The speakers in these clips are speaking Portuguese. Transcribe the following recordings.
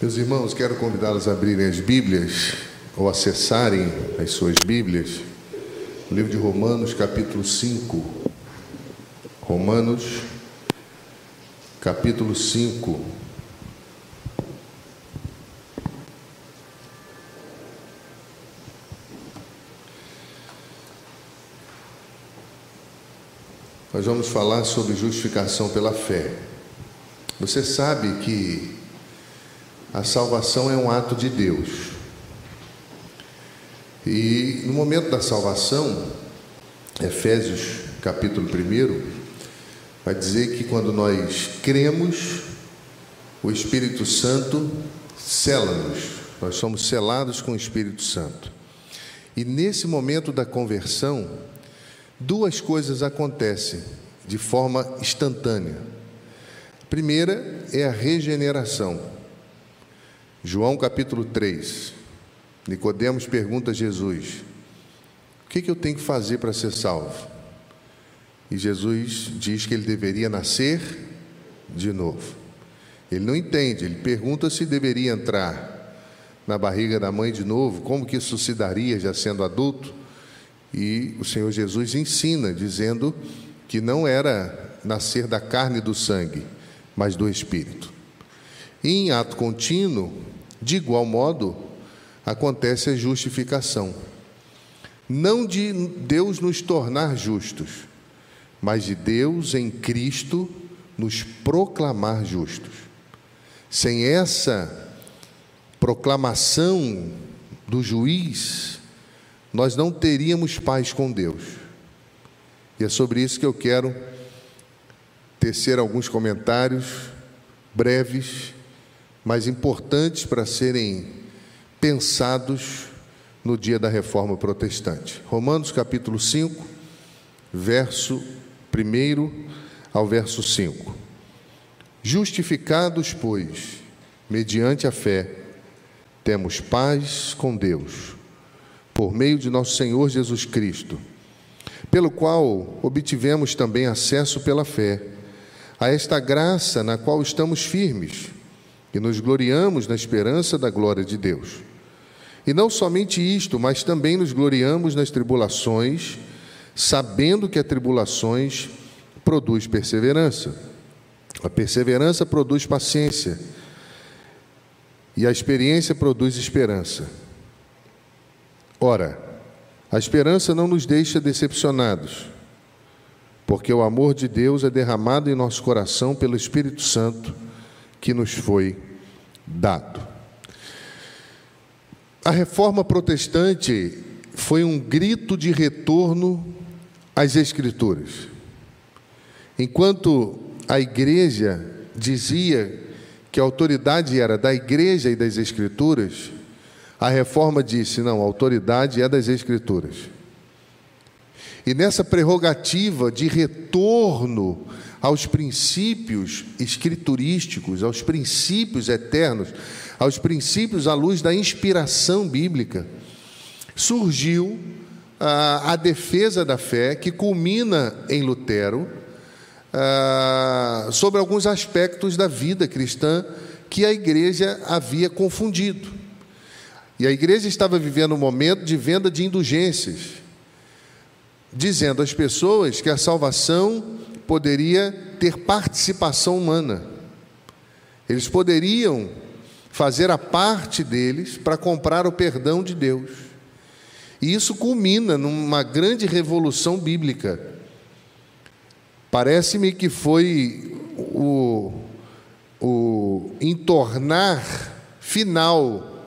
Meus irmãos, quero convidá-los a abrirem as Bíblias ou acessarem as suas Bíblias. O livro de Romanos, capítulo 5. Romanos, capítulo 5. Nós vamos falar sobre justificação pela fé. Você sabe que a salvação é um ato de Deus. E no momento da salvação, Efésios capítulo 1, vai dizer que quando nós cremos, o Espírito Santo sela-nos. Nós somos selados com o Espírito Santo. E nesse momento da conversão, duas coisas acontecem de forma instantânea. A primeira é a regeneração. João capítulo 3. Nicodemos pergunta a Jesus: O que, que eu tenho que fazer para ser salvo? E Jesus diz que ele deveria nascer de novo. Ele não entende, ele pergunta se deveria entrar na barriga da mãe de novo, como que isso se daria já sendo adulto? E o Senhor Jesus ensina, dizendo que não era nascer da carne e do sangue, mas do Espírito. E em ato contínuo, de igual modo, acontece a justificação. Não de Deus nos tornar justos, mas de Deus em Cristo nos proclamar justos. Sem essa proclamação do juiz, nós não teríamos paz com Deus. E é sobre isso que eu quero tecer alguns comentários breves mas importantes para serem pensados no dia da reforma protestante. Romanos capítulo 5, verso 1 ao verso 5. Justificados, pois, mediante a fé, temos paz com Deus, por meio de nosso Senhor Jesus Cristo, pelo qual obtivemos também acesso pela fé a esta graça na qual estamos firmes e nos gloriamos na esperança da glória de Deus. E não somente isto, mas também nos gloriamos nas tribulações, sabendo que a tribulações produz perseverança. A perseverança produz paciência. E a experiência produz esperança. Ora, a esperança não nos deixa decepcionados, porque o amor de Deus é derramado em nosso coração pelo Espírito Santo que nos foi dado. A reforma protestante foi um grito de retorno às Escrituras. Enquanto a igreja dizia que a autoridade era da igreja e das Escrituras, a reforma disse: não, a autoridade é das Escrituras. E nessa prerrogativa de retorno aos princípios escriturísticos, aos princípios eternos, aos princípios à luz da inspiração bíblica, surgiu a, a defesa da fé que culmina em Lutero sobre alguns aspectos da vida cristã que a igreja havia confundido. E a igreja estava vivendo um momento de venda de indulgências, dizendo às pessoas que a salvação poderia ter participação humana. Eles poderiam fazer a parte deles para comprar o perdão de Deus. E isso culmina numa grande revolução bíblica. Parece-me que foi o, o entornar final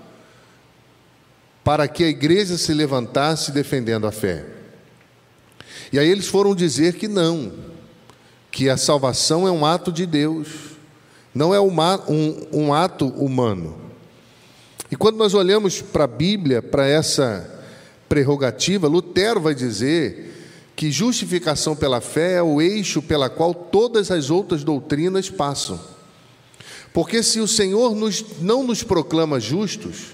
para que a igreja se levantasse defendendo a fé. E aí eles foram dizer que não, que a salvação é um ato de Deus, não é uma, um, um ato humano. E quando nós olhamos para a Bíblia, para essa prerrogativa, Lutero vai dizer que justificação pela fé é o eixo pela qual todas as outras doutrinas passam. Porque se o Senhor nos, não nos proclama justos,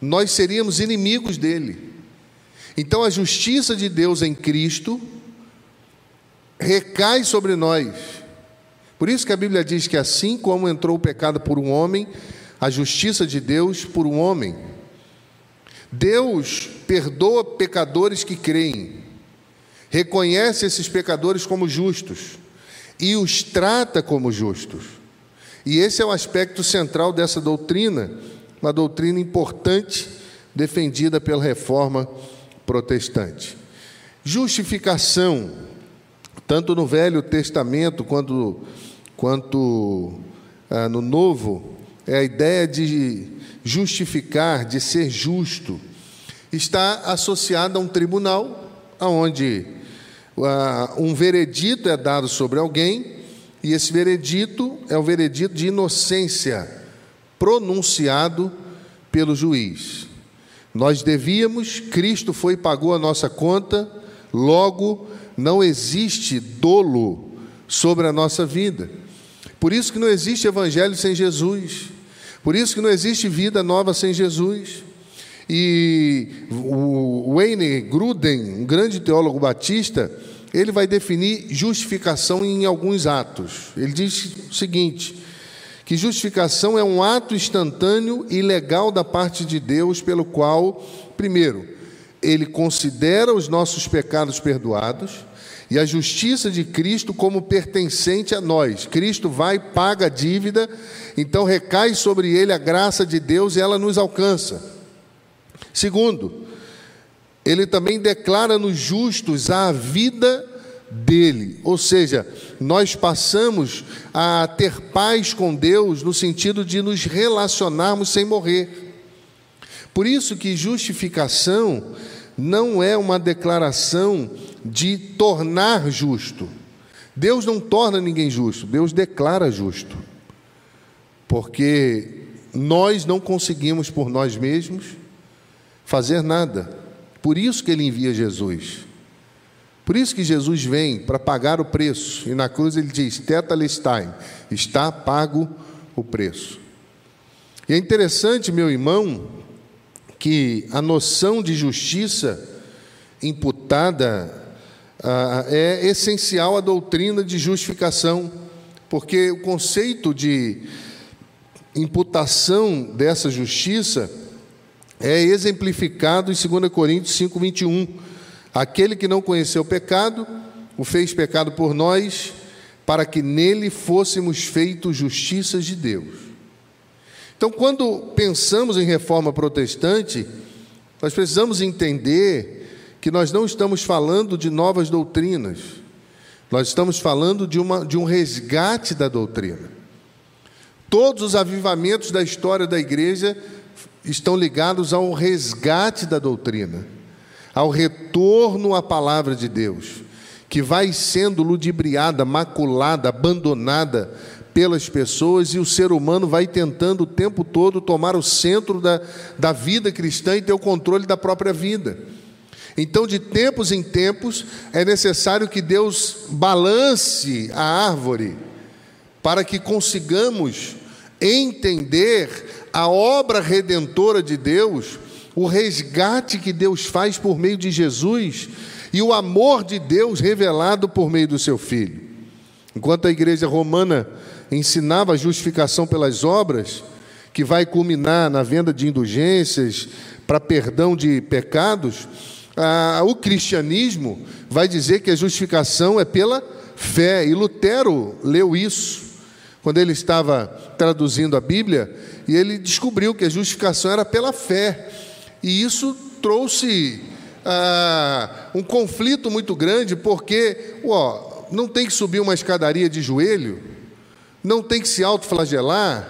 nós seríamos inimigos dele. Então a justiça de Deus em Cristo recai sobre nós. Por isso que a Bíblia diz que assim como entrou o pecado por um homem, a justiça de Deus por um homem. Deus perdoa pecadores que creem, reconhece esses pecadores como justos e os trata como justos. E esse é o aspecto central dessa doutrina, uma doutrina importante defendida pela reforma protestante. Justificação, tanto no Velho Testamento quanto, quanto ah, no Novo, é a ideia de justificar, de ser justo, está associada a um tribunal, onde ah, um veredito é dado sobre alguém, e esse veredito é o veredito de inocência pronunciado pelo juiz. Nós devíamos, Cristo foi e pagou a nossa conta, logo não existe dolo sobre a nossa vida. Por isso que não existe evangelho sem Jesus. Por isso que não existe vida nova sem Jesus. E o Wayne Gruden, um grande teólogo batista, ele vai definir justificação em alguns atos. Ele diz o seguinte: que justificação é um ato instantâneo e legal da parte de Deus, pelo qual, primeiro, ele considera os nossos pecados perdoados e a justiça de Cristo como pertencente a nós. Cristo vai, paga a dívida, então recai sobre ele a graça de Deus e ela nos alcança. Segundo, ele também declara-nos justos à vida dele, ou seja, nós passamos a ter paz com Deus no sentido de nos relacionarmos sem morrer. Por isso que justificação não é uma declaração de tornar justo. Deus não torna ninguém justo, Deus declara justo. Porque nós não conseguimos por nós mesmos fazer nada. Por isso que ele envia Jesus. Por isso que Jesus vem para pagar o preço. E na cruz ele diz: Tetalestai, está pago o preço. E é interessante, meu irmão, que a noção de justiça imputada ah, é essencial à doutrina de justificação, porque o conceito de imputação dessa justiça é exemplificado em 2 Coríntios 5, 21. Aquele que não conheceu o pecado, o fez pecado por nós, para que nele fôssemos feitos justiças de Deus. Então, quando pensamos em reforma protestante, nós precisamos entender que nós não estamos falando de novas doutrinas, nós estamos falando de, uma, de um resgate da doutrina. Todos os avivamentos da história da igreja estão ligados ao resgate da doutrina, ao retorno à palavra de Deus, que vai sendo ludibriada, maculada, abandonada pelas pessoas e o ser humano vai tentando o tempo todo tomar o centro da, da vida cristã e ter o controle da própria vida. Então, de tempos em tempos, é necessário que Deus balance a árvore para que consigamos entender a obra redentora de Deus, o resgate que Deus faz por meio de Jesus e o amor de Deus revelado por meio do seu Filho. Enquanto a igreja romana ensinava a justificação pelas obras, que vai culminar na venda de indulgências para perdão de pecados, ah, o cristianismo vai dizer que a justificação é pela fé, e Lutero leu isso quando ele estava traduzindo a Bíblia, e ele descobriu que a justificação era pela fé, e isso trouxe ah, um conflito muito grande, porque ó, não tem que subir uma escadaria de joelho, não tem que se autoflagelar,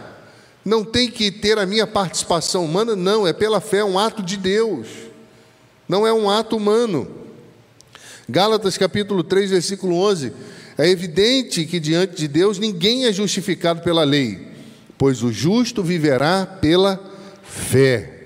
não tem que ter a minha participação humana, não, é pela fé, é um ato de Deus, não é um ato humano. Gálatas capítulo 3, versículo 11: é evidente que diante de Deus ninguém é justificado pela lei, pois o justo viverá pela fé.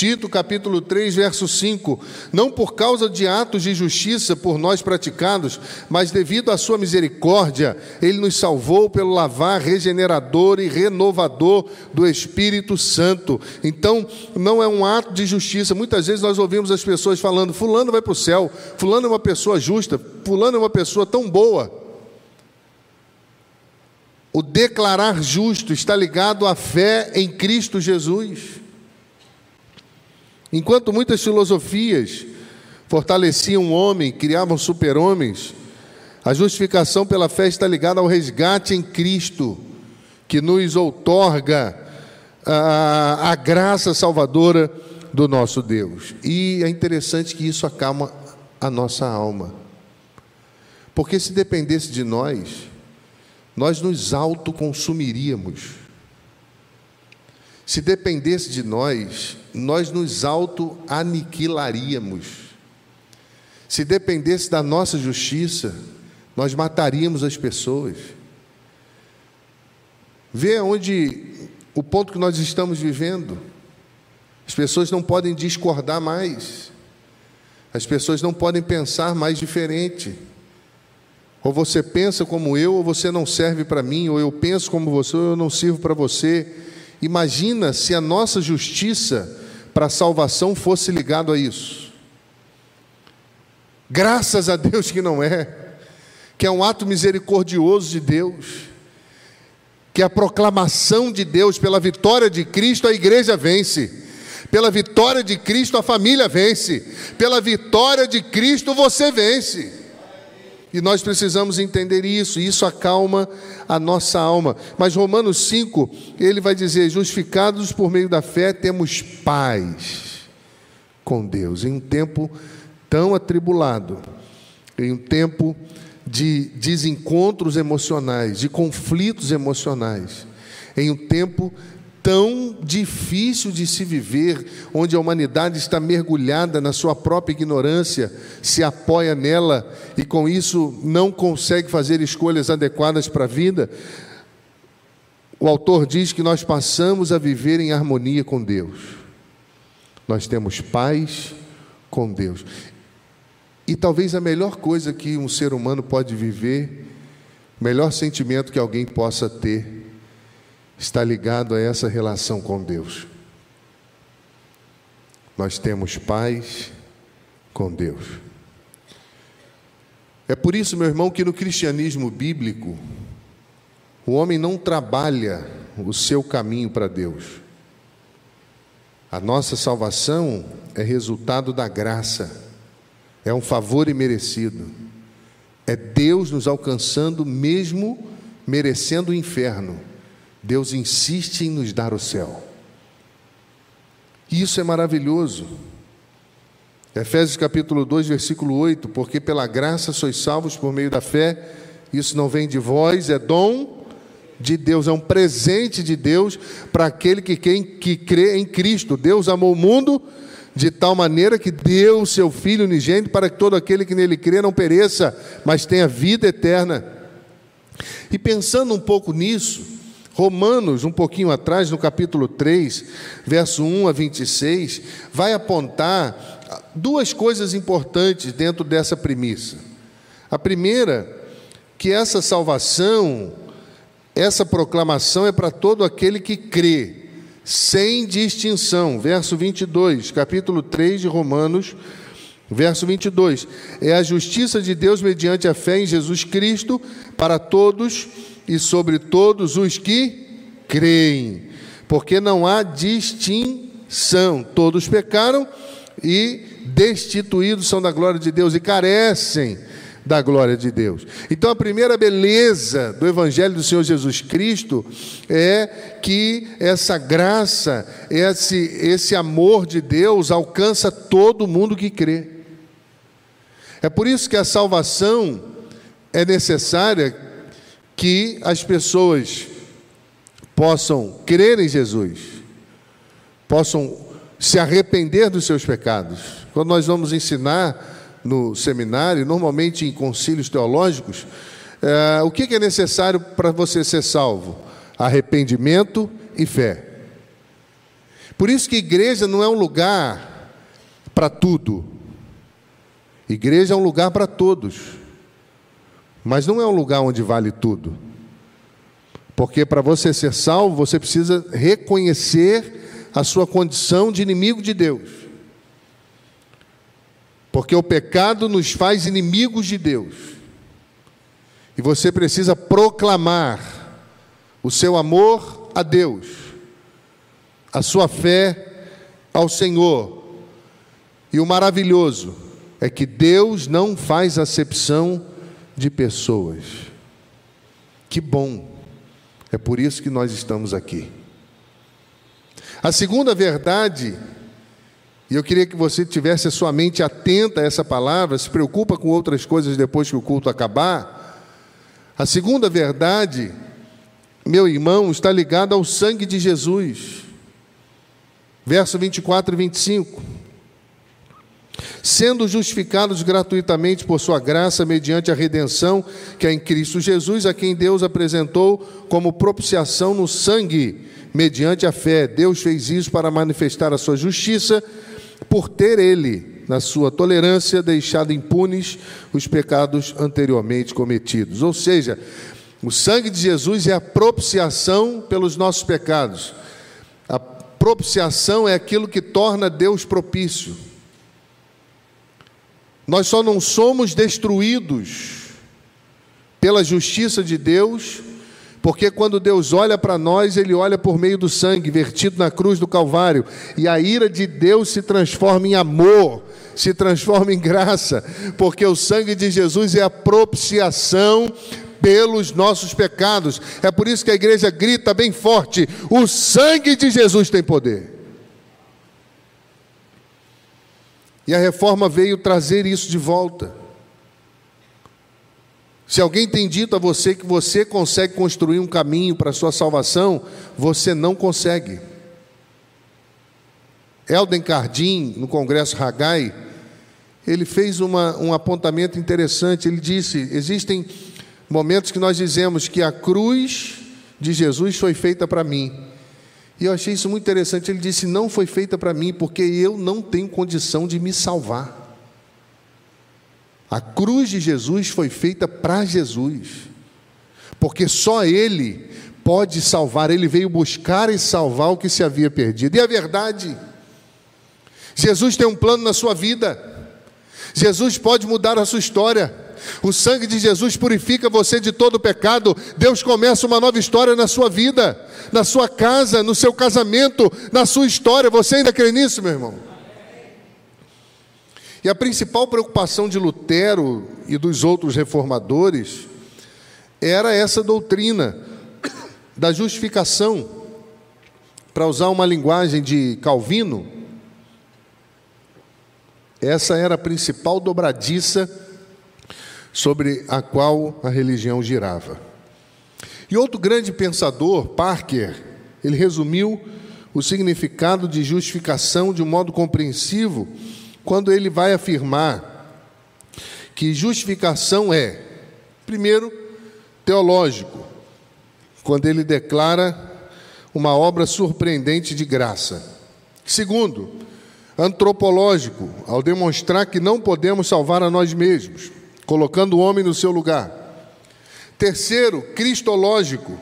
Tito capítulo 3, verso 5: Não por causa de atos de justiça por nós praticados, mas devido à sua misericórdia, ele nos salvou pelo lavar regenerador e renovador do Espírito Santo. Então, não é um ato de justiça. Muitas vezes nós ouvimos as pessoas falando: Fulano vai para o céu, Fulano é uma pessoa justa, Fulano é uma pessoa tão boa. o declarar justo está ligado à fé em Cristo Jesus. Enquanto muitas filosofias fortaleciam o homem, criavam super-homens, a justificação pela fé está ligada ao resgate em Cristo, que nos outorga a, a graça salvadora do nosso Deus. E é interessante que isso acalma a nossa alma. Porque se dependesse de nós, nós nos autoconsumiríamos. Se dependesse de nós, nós nos auto-aniquilaríamos. Se dependesse da nossa justiça, nós mataríamos as pessoas. Vê onde o ponto que nós estamos vivendo. As pessoas não podem discordar mais. As pessoas não podem pensar mais diferente. Ou você pensa como eu, ou você não serve para mim, ou eu penso como você, ou eu não sirvo para você. Imagina se a nossa justiça para a salvação fosse ligado a isso. Graças a Deus que não é, que é um ato misericordioso de Deus, que a proclamação de Deus pela vitória de Cristo, a igreja vence. Pela vitória de Cristo, a família vence. Pela vitória de Cristo, você vence. E nós precisamos entender isso, e isso acalma a nossa alma. Mas Romanos 5, ele vai dizer: justificados por meio da fé, temos paz com Deus. Em um tempo tão atribulado, em um tempo de desencontros emocionais, de conflitos emocionais, em um tempo tão difícil de se viver, onde a humanidade está mergulhada na sua própria ignorância, se apoia nela e com isso não consegue fazer escolhas adequadas para a vida. O autor diz que nós passamos a viver em harmonia com Deus. Nós temos paz com Deus. E talvez a melhor coisa que um ser humano pode viver, melhor sentimento que alguém possa ter, está ligado a essa relação com Deus. Nós temos paz com Deus. É por isso, meu irmão, que no cristianismo bíblico, o homem não trabalha o seu caminho para Deus. A nossa salvação é resultado da graça, é um favor imerecido. É Deus nos alcançando, mesmo merecendo o inferno Deus insiste em nos dar o céu. E isso é maravilhoso. Efésios capítulo 2, versículo 8: Porque pela graça sois salvos por meio da fé, isso não vem de vós, é dom de Deus, é um presente de Deus para aquele que, que, que crê em Cristo. Deus amou o mundo de tal maneira que deu o seu Filho unigênito para que todo aquele que nele crê não pereça, mas tenha vida eterna. E pensando um pouco nisso, Romanos, um pouquinho atrás, no capítulo 3, verso 1 a 26, vai apontar duas coisas importantes dentro dessa premissa. A primeira, que essa salvação, essa proclamação é para todo aquele que crê, sem distinção. Verso 22, capítulo 3 de Romanos, verso 22. É a justiça de Deus mediante a fé em Jesus Cristo para todos e sobre todos os que creem, porque não há distinção. Todos pecaram e destituídos são da glória de Deus e carecem da glória de Deus. Então a primeira beleza do evangelho do Senhor Jesus Cristo é que essa graça, esse esse amor de Deus alcança todo mundo que crê. É por isso que a salvação é necessária que as pessoas possam crer em Jesus, possam se arrepender dos seus pecados. Quando nós vamos ensinar no seminário, normalmente em concílios teológicos, é, o que é necessário para você ser salvo? Arrependimento e fé. Por isso que igreja não é um lugar para tudo. Igreja é um lugar para todos. Mas não é um lugar onde vale tudo. Porque para você ser salvo, você precisa reconhecer a sua condição de inimigo de Deus. Porque o pecado nos faz inimigos de Deus. E você precisa proclamar o seu amor a Deus, a sua fé ao Senhor. E o maravilhoso é que Deus não faz acepção de pessoas. Que bom, é por isso que nós estamos aqui. A segunda verdade, e eu queria que você tivesse a sua mente atenta a essa palavra, se preocupa com outras coisas depois que o culto acabar. A segunda verdade, meu irmão, está ligada ao sangue de Jesus. Verso 24 e 25 sendo justificados gratuitamente por sua graça mediante a redenção que é em Cristo Jesus, a quem Deus apresentou como propiciação no sangue, mediante a fé. Deus fez isso para manifestar a sua justiça, por ter ele, na sua tolerância, deixado impunes os pecados anteriormente cometidos. Ou seja, o sangue de Jesus é a propiciação pelos nossos pecados. A propiciação é aquilo que torna Deus propício. Nós só não somos destruídos pela justiça de Deus, porque quando Deus olha para nós, Ele olha por meio do sangue vertido na cruz do Calvário, e a ira de Deus se transforma em amor, se transforma em graça, porque o sangue de Jesus é a propiciação pelos nossos pecados. É por isso que a igreja grita bem forte: o sangue de Jesus tem poder. E a reforma veio trazer isso de volta. Se alguém tem dito a você que você consegue construir um caminho para a sua salvação, você não consegue. Elden Cardim, no Congresso Ragai, ele fez uma, um apontamento interessante. Ele disse: existem momentos que nós dizemos que a cruz de Jesus foi feita para mim. E eu achei isso muito interessante. Ele disse: Não foi feita para mim, porque eu não tenho condição de me salvar. A cruz de Jesus foi feita para Jesus, porque só Ele pode salvar. Ele veio buscar e salvar o que se havia perdido. E a verdade, Jesus tem um plano na sua vida, Jesus pode mudar a sua história. O sangue de Jesus purifica você de todo pecado. Deus começa uma nova história na sua vida, na sua casa, no seu casamento, na sua história. Você ainda crê nisso, meu irmão? E a principal preocupação de Lutero e dos outros reformadores era essa doutrina da justificação. Para usar uma linguagem de Calvino, essa era a principal dobradiça sobre a qual a religião girava. E outro grande pensador, Parker, ele resumiu o significado de justificação de um modo compreensivo quando ele vai afirmar que justificação é, primeiro, teológico, quando ele declara uma obra surpreendente de graça. Segundo, antropológico, ao demonstrar que não podemos salvar a nós mesmos colocando o homem no seu lugar. Terceiro, cristológico,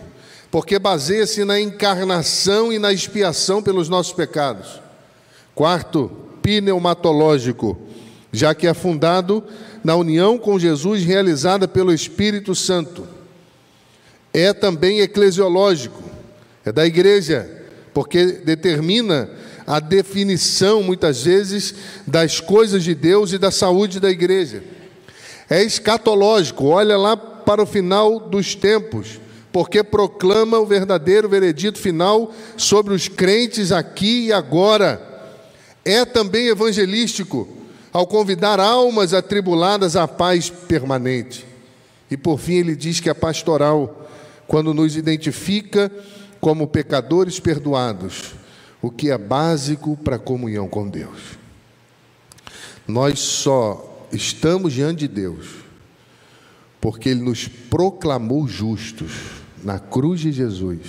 porque baseia-se na encarnação e na expiação pelos nossos pecados. Quarto, pneumatológico, já que é fundado na união com Jesus realizada pelo Espírito Santo. É também eclesiológico, é da igreja, porque determina a definição, muitas vezes, das coisas de Deus e da saúde da igreja é escatológico, olha lá para o final dos tempos, porque proclama o verdadeiro veredito final sobre os crentes aqui e agora. É também evangelístico, ao convidar almas atribuladas à paz permanente. E por fim, ele diz que é pastoral, quando nos identifica como pecadores perdoados, o que é básico para a comunhão com Deus. Nós só estamos diante de Deus, porque Ele nos proclamou justos na cruz de Jesus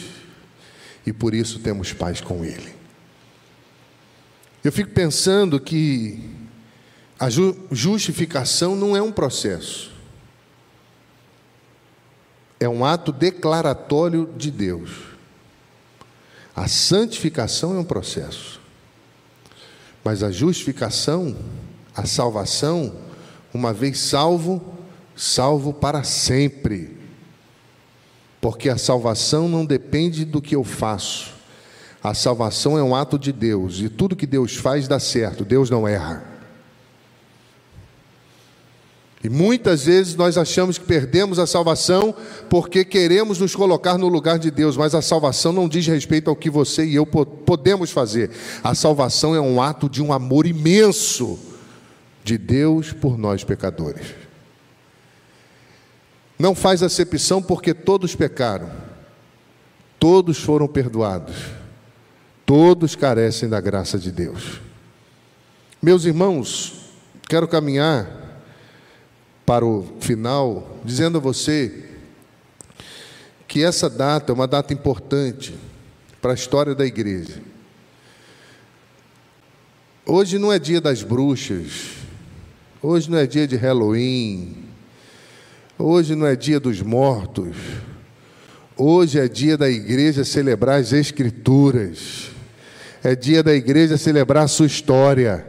e por isso temos paz com Ele. Eu fico pensando que a justificação não é um processo, é um ato declaratório de Deus. A santificação é um processo, mas a justificação, a salvação, uma vez salvo, salvo para sempre. porque a salvação não depende do que eu faço. A salvação é um ato de Deus e tudo que Deus faz dá certo, Deus não erra. E muitas vezes nós achamos que perdemos a salvação porque queremos nos colocar no lugar de Deus, mas a salvação não diz respeito ao que você e eu podemos fazer. A salvação é um ato de um amor imenso de Deus por nós pecadores. Não faz acepção porque todos pecaram, todos foram perdoados, todos carecem da graça de Deus. Meus irmãos, quero caminhar para o final, dizendo a você que essa data é uma data importante para a história da igreja. Hoje não é dia das bruxas, hoje não é dia de Halloween, hoje não é dia dos mortos, hoje é dia da igreja celebrar as Escrituras, é dia da igreja celebrar a sua história.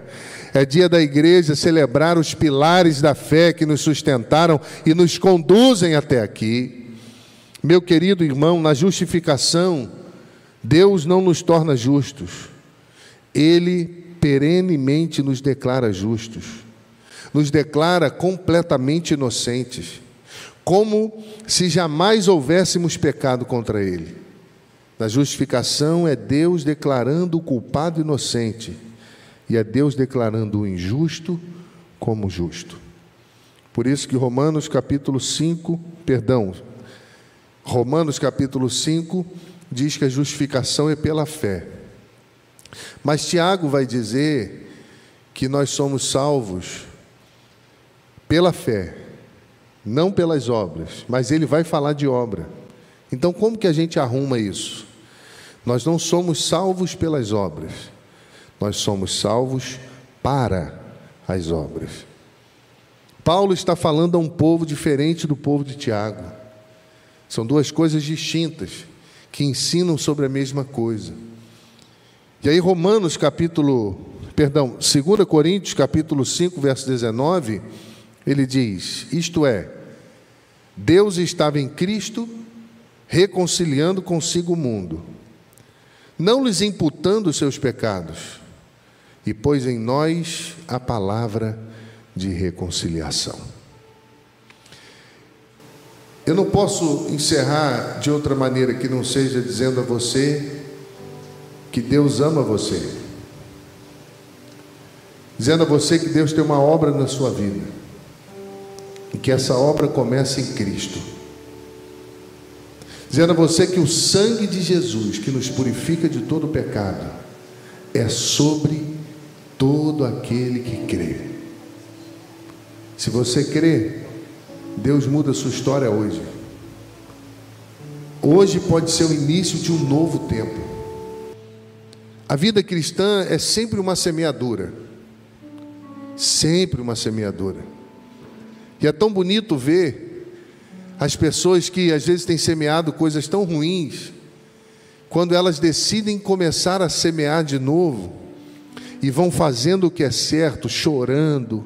É dia da igreja celebrar os pilares da fé que nos sustentaram e nos conduzem até aqui. Meu querido irmão, na justificação, Deus não nos torna justos, Ele perenemente nos declara justos, nos declara completamente inocentes, como se jamais houvéssemos pecado contra Ele. Na justificação é Deus declarando o culpado inocente e é Deus declarando o injusto como justo. Por isso que Romanos capítulo 5, perdão, Romanos capítulo 5 diz que a justificação é pela fé. Mas Tiago vai dizer que nós somos salvos pela fé, não pelas obras, mas ele vai falar de obra. Então, como que a gente arruma isso? Nós não somos salvos pelas obras, nós somos salvos para as obras. Paulo está falando a um povo diferente do povo de Tiago. São duas coisas distintas que ensinam sobre a mesma coisa. E aí Romanos capítulo, perdão, 2 Coríntios capítulo 5, verso 19, ele diz: Isto é, Deus estava em Cristo reconciliando consigo o mundo, não lhes imputando os seus pecados e pôs em nós a palavra de reconciliação. Eu não posso encerrar de outra maneira que não seja dizendo a você que Deus ama você. Dizendo a você que Deus tem uma obra na sua vida. E que essa obra começa em Cristo. Dizendo a você que o sangue de Jesus, que nos purifica de todo pecado, é sobre todo aquele que crê. Se você crê, Deus muda a sua história hoje. Hoje pode ser o início de um novo tempo. A vida cristã é sempre uma semeadura. Sempre uma semeadura. E é tão bonito ver as pessoas que às vezes têm semeado coisas tão ruins, quando elas decidem começar a semear de novo, e vão fazendo o que é certo, chorando,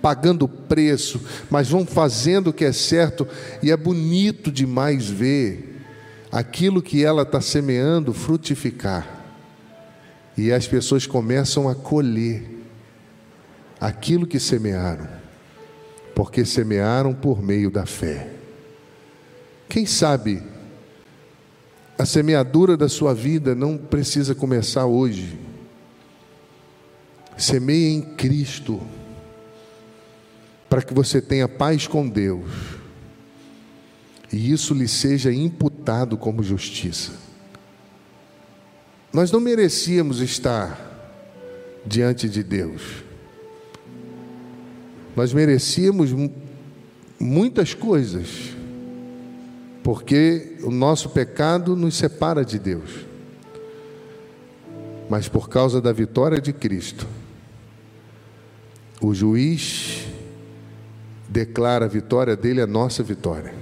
pagando preço, mas vão fazendo o que é certo, e é bonito demais ver aquilo que ela está semeando frutificar. E as pessoas começam a colher aquilo que semearam, porque semearam por meio da fé. Quem sabe a semeadura da sua vida não precisa começar hoje Semeie em Cristo, para que você tenha paz com Deus, e isso lhe seja imputado como justiça. Nós não merecíamos estar diante de Deus, nós merecíamos muitas coisas, porque o nosso pecado nos separa de Deus, mas por causa da vitória de Cristo, o juiz declara a vitória dele a nossa vitória.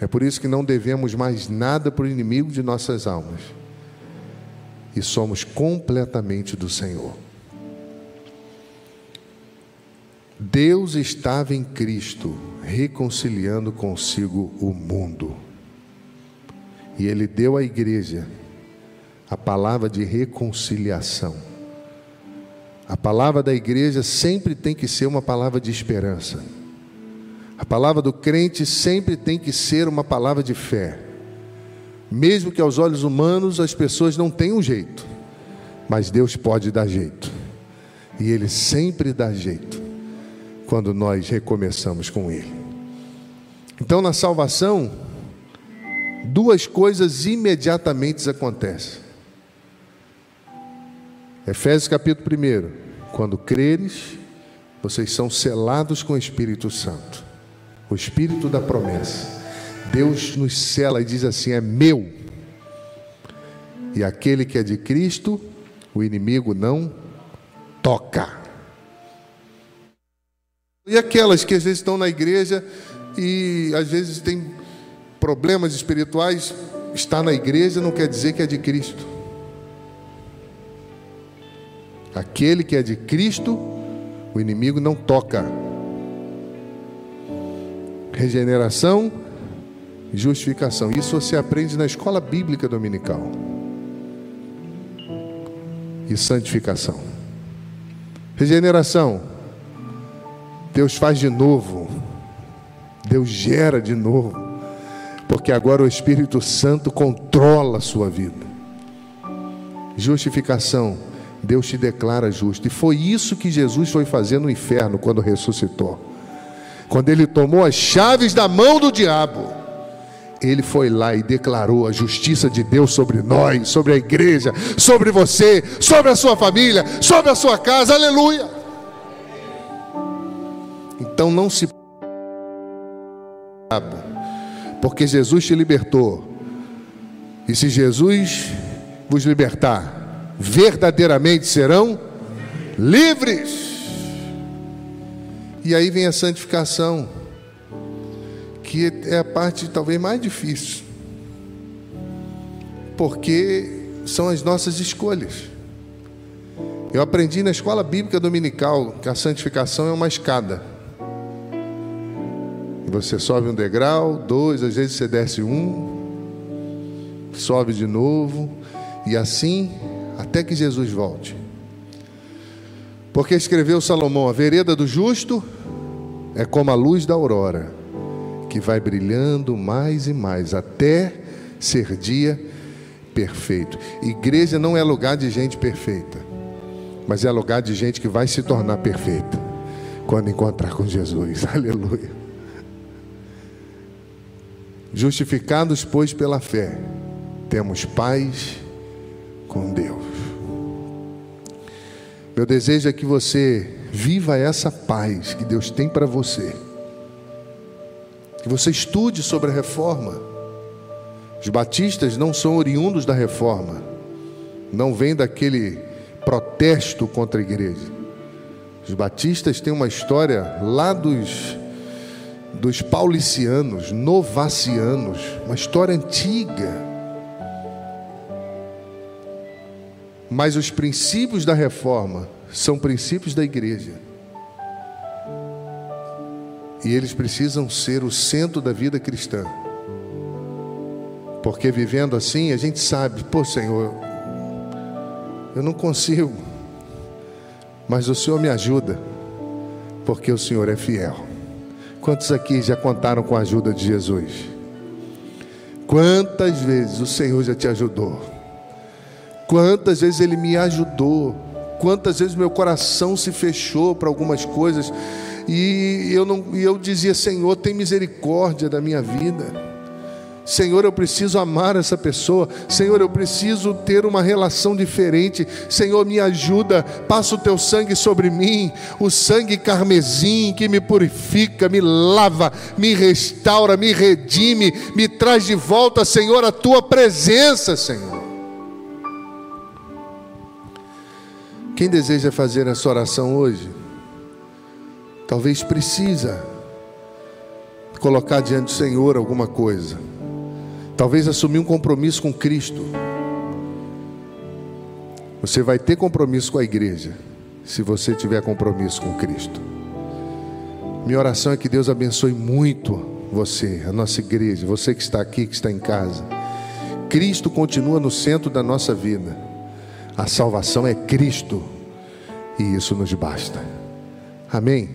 É por isso que não devemos mais nada para o inimigo de nossas almas. E somos completamente do Senhor. Deus estava em Cristo, reconciliando consigo o mundo. E ele deu à igreja a palavra de reconciliação. A palavra da igreja sempre tem que ser uma palavra de esperança. A palavra do crente sempre tem que ser uma palavra de fé. Mesmo que aos olhos humanos as pessoas não tenham jeito, mas Deus pode dar jeito. E Ele sempre dá jeito quando nós recomeçamos com Ele. Então, na salvação, duas coisas imediatamente acontecem. Efésios capítulo 1: Quando creres, vocês são selados com o Espírito Santo, o Espírito da promessa. Deus nos sela e diz assim: é meu. E aquele que é de Cristo, o inimigo não toca. E aquelas que às vezes estão na igreja e às vezes tem problemas espirituais, está na igreja não quer dizer que é de Cristo. Aquele que é de Cristo, o inimigo não toca. Regeneração, justificação. Isso você aprende na escola bíblica dominical. E santificação. Regeneração. Deus faz de novo. Deus gera de novo. Porque agora o Espírito Santo controla a sua vida. Justificação. Deus te declara justo. E foi isso que Jesus foi fazer no inferno quando ressuscitou. Quando ele tomou as chaves da mão do diabo, ele foi lá e declarou a justiça de Deus sobre nós, sobre a igreja, sobre você, sobre a sua família, sobre a sua casa. Aleluia! Então não se porque Jesus te libertou. E se Jesus vos libertar, verdadeiramente serão livres. E aí vem a santificação, que é a parte talvez mais difícil, porque são as nossas escolhas. Eu aprendi na escola bíblica dominical que a santificação é uma escada. Você sobe um degrau, dois, às vezes você desce um, sobe de novo, e assim até que Jesus volte. Porque escreveu Salomão: a vereda do justo é como a luz da aurora, que vai brilhando mais e mais até ser dia perfeito. Igreja não é lugar de gente perfeita, mas é lugar de gente que vai se tornar perfeita quando encontrar com Jesus. Aleluia. Justificados, pois, pela fé, temos paz com Deus. Meu desejo é que você viva essa paz que Deus tem para você. Que você estude sobre a reforma. Os batistas não são oriundos da reforma, não vêm daquele protesto contra a igreja. Os batistas têm uma história lá dos dos paulicianos, novacianos, uma história antiga. Mas os princípios da reforma são princípios da igreja. E eles precisam ser o centro da vida cristã. Porque vivendo assim, a gente sabe, pô, Senhor, eu não consigo, mas o Senhor me ajuda, porque o Senhor é fiel. Quantos aqui já contaram com a ajuda de Jesus? Quantas vezes o Senhor já te ajudou? Quantas vezes Ele me ajudou? Quantas vezes meu coração se fechou para algumas coisas e eu não, e eu dizia Senhor tem misericórdia da minha vida. Senhor, eu preciso amar essa pessoa. Senhor, eu preciso ter uma relação diferente. Senhor, me ajuda. Passa o teu sangue sobre mim, o sangue carmesim que me purifica, me lava, me restaura, me redime, me traz de volta, Senhor, a tua presença, Senhor. Quem deseja fazer essa oração hoje, talvez precisa colocar diante do Senhor alguma coisa. Talvez assumir um compromisso com Cristo. Você vai ter compromisso com a igreja, se você tiver compromisso com Cristo. Minha oração é que Deus abençoe muito você, a nossa igreja, você que está aqui, que está em casa. Cristo continua no centro da nossa vida. A salvação é Cristo e isso nos basta. Amém?